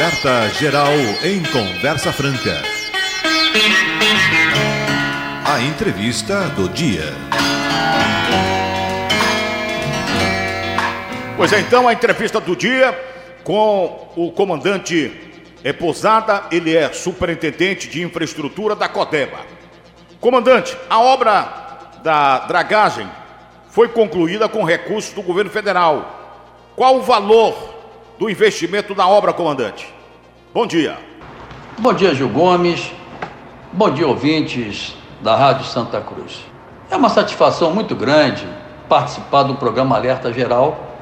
Alerta Geral em Conversa Franca. A entrevista do dia. Pois é, então, a entrevista do dia com o comandante é Posada, ele é superintendente de infraestrutura da Codeba. Comandante, a obra da dragagem foi concluída com recursos do governo federal. Qual o valor do investimento na obra, comandante? Bom dia. Bom dia, Gil Gomes. Bom dia, ouvintes da Rádio Santa Cruz. É uma satisfação muito grande participar do programa Alerta Geral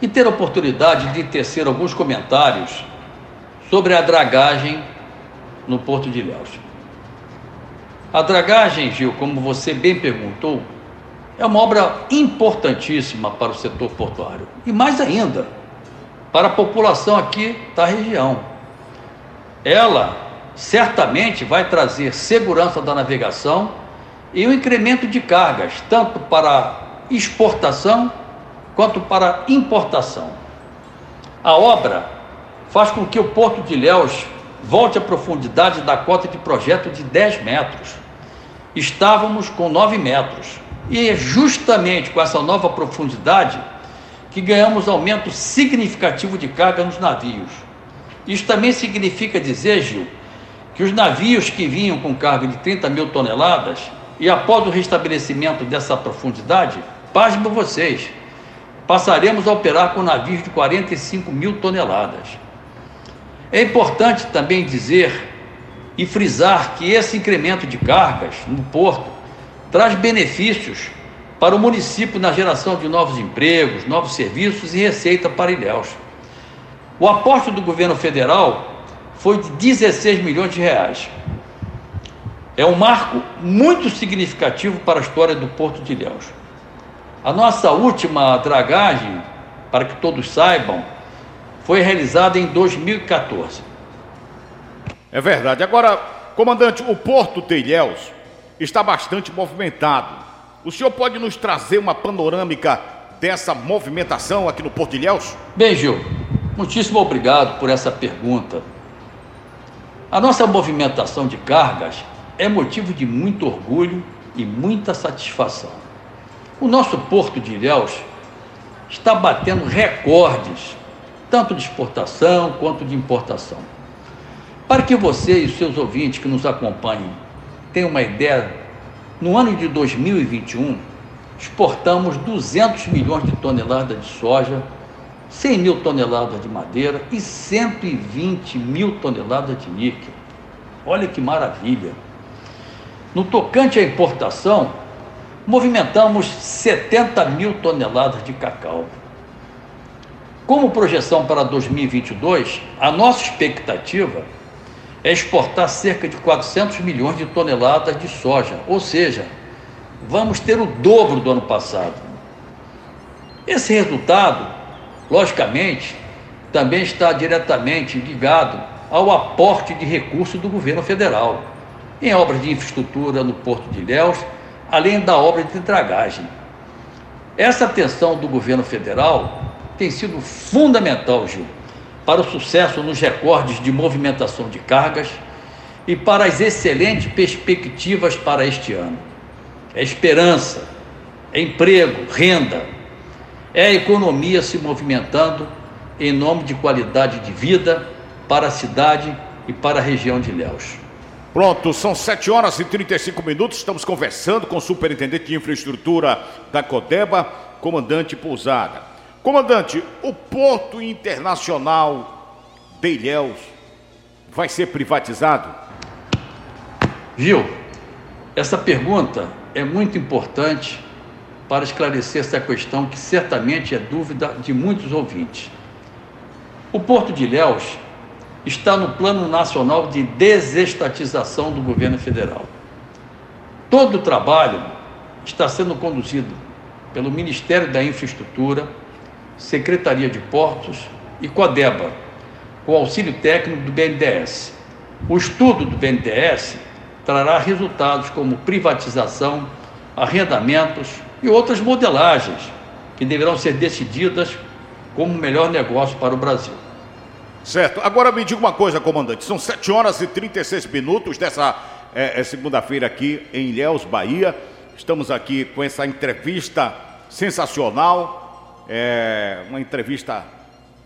e ter a oportunidade de tecer alguns comentários sobre a dragagem no Porto de Ilhéus. A dragagem, Gil, como você bem perguntou, é uma obra importantíssima para o setor portuário e mais ainda para a população aqui da região. Ela certamente vai trazer segurança da navegação e o um incremento de cargas, tanto para exportação quanto para importação. A obra faz com que o Porto de Ilhéus volte à profundidade da cota de projeto de 10 metros. Estávamos com 9 metros. E é justamente com essa nova profundidade que ganhamos aumento significativo de carga nos navios. Isso também significa dizer, Gil, que os navios que vinham com carga de 30 mil toneladas e após o restabelecimento dessa profundidade, pasmem vocês, passaremos a operar com navios de 45 mil toneladas. É importante também dizer e frisar que esse incremento de cargas no porto traz benefícios para o município na geração de novos empregos, novos serviços e receita para Ilhéus. O aporte do governo federal foi de 16 milhões de reais. É um marco muito significativo para a história do Porto de Ilhéus. A nossa última dragagem, para que todos saibam, foi realizada em 2014. É verdade. Agora, comandante, o Porto de Ilhéus está bastante movimentado. O senhor pode nos trazer uma panorâmica dessa movimentação aqui no Porto de Ilhéus? Bem, Gil, muitíssimo obrigado por essa pergunta. A nossa movimentação de cargas é motivo de muito orgulho e muita satisfação. O nosso Porto de Ilhéus está batendo recordes, tanto de exportação quanto de importação. Para que você e os seus ouvintes que nos acompanhem tenham uma ideia, no ano de 2021, exportamos 200 milhões de toneladas de soja, 100 mil toneladas de madeira e 120 mil toneladas de níquel. Olha que maravilha! No tocante à importação, movimentamos 70 mil toneladas de cacau. Como projeção para 2022, a nossa expectativa é exportar cerca de 400 milhões de toneladas de soja, ou seja, vamos ter o dobro do ano passado. Esse resultado, logicamente, também está diretamente ligado ao aporte de recursos do governo federal em obras de infraestrutura no Porto de Ilhéus, além da obra de dragagem. Essa atenção do governo federal tem sido fundamental, Gil, para o sucesso nos recordes de movimentação de cargas e para as excelentes perspectivas para este ano. É esperança, é emprego, renda, é a economia se movimentando em nome de qualidade de vida para a cidade e para a região de Ilhéus. Pronto, são 7 horas e 35 minutos. Estamos conversando com o superintendente de infraestrutura da Codeba, comandante Pousada. Comandante, o Porto Internacional de Ilhéus vai ser privatizado? Gil, essa pergunta é muito importante para esclarecer essa questão que certamente é dúvida de muitos ouvintes. O Porto de Ilhéus está no Plano Nacional de Desestatização do governo federal. Todo o trabalho está sendo conduzido pelo Ministério da Infraestrutura, Secretaria de Portos e Codeba, com auxílio técnico do BNDES. O estudo do BNDES trará resultados como privatização, arrendamentos e outras modelagens que deverão ser decididas como melhor negócio para o Brasil. Certo. Agora me diga uma coisa, comandante. São 7 horas e 36 minutos dessa é, é segunda-feira aqui em Ilhéus, Bahia. Estamos aqui com essa entrevista sensacional. É, uma entrevista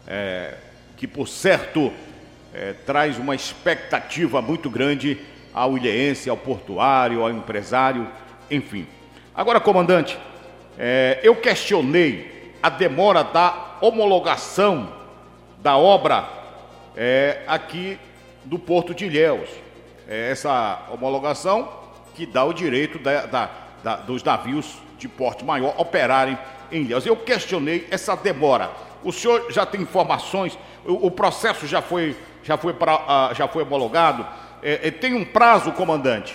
é, que, por certo, é, traz uma expectativa muito grande ao ilhéense, ao portuário, ao empresário, enfim. Agora, comandante, é, eu questionei a demora da homologação da obra é, aqui do Porto de Ilhéus. É essa homologação que dá o direito da, da, da, dos navios de porte maior operarem em Ilhéus. Eu questionei essa demora. O senhor já tem informações? O, o processo já foi, já foi, pra, uh, já foi homologado? É, é, tem um prazo, comandante?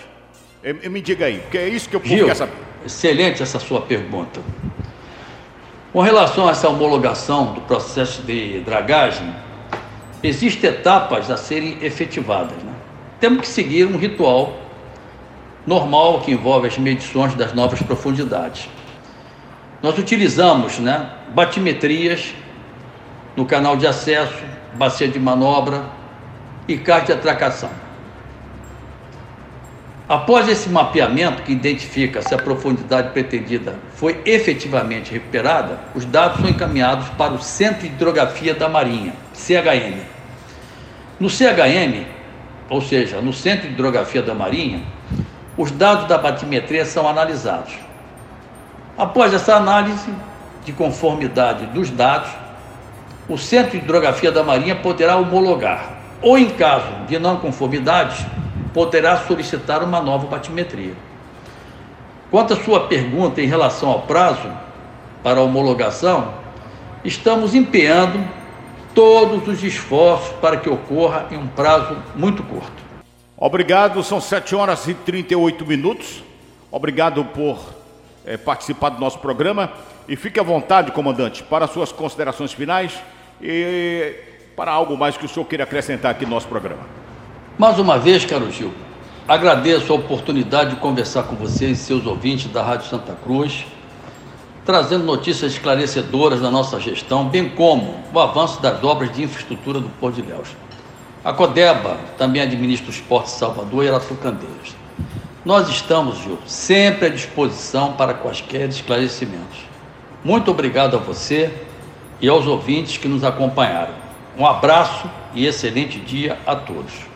É, me diga aí, porque é isso que eu Gil, quero saber. Excelente essa sua pergunta. Com relação a essa homologação do processo de dragagem, existem etapas a serem efetivadas. Né? Temos que seguir um ritual normal que envolve as medições das novas profundidades. Nós utilizamos né, batimetrias no canal de acesso, bacia de manobra e caixa de atracação. Após esse mapeamento que identifica se a profundidade pretendida foi efetivamente recuperada, os dados são encaminhados para o Centro de Hidrografia da Marinha, CHM. No CHM, ou seja, no Centro de Hidrografia da Marinha, os dados da batimetria são analisados. Após essa análise de conformidade dos dados, o Centro de Hidrografia da Marinha poderá homologar, ou em caso de não conformidade, poderá solicitar uma nova batimetria. Quanto à sua pergunta em relação ao prazo para homologação, estamos empenhando todos os esforços para que ocorra em um prazo muito curto. Obrigado, são 7 horas e 38 minutos. Obrigado por é, participar do nosso programa. E fique à vontade, comandante, para suas considerações finais e para algo mais que o senhor queira acrescentar aqui no nosso programa. Mais uma vez, caro Gil, agradeço a oportunidade de conversar com vocês e seus ouvintes da Rádio Santa Cruz, trazendo notícias esclarecedoras da nossa gestão, bem como o avanço das obras de infraestrutura do Porto de Ilhéus. A Codeba também administra os portos Salvador e Aratucandeiras. Nós estamos, Gil, sempre à disposição para quaisquer esclarecimentos. Muito obrigado a você e aos ouvintes que nos acompanharam. Um abraço e excelente dia a todos.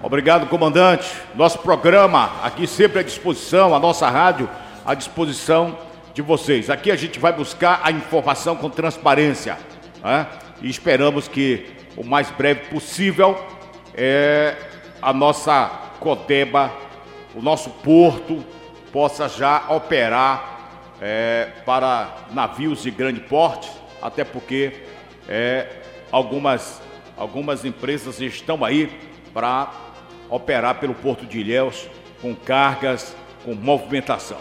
Obrigado, comandante. Nosso programa aqui sempre à disposição, a nossa rádio à disposição de vocês. Aqui a gente vai buscar a informação com transparência né? e esperamos que o mais breve possível é, a nossa Codeba, o nosso porto, possa já operar é, para navios de grande porte, até porque é, algumas, algumas empresas estão aí para operar pelo Porto de Ilhéus com cargas, com movimentação.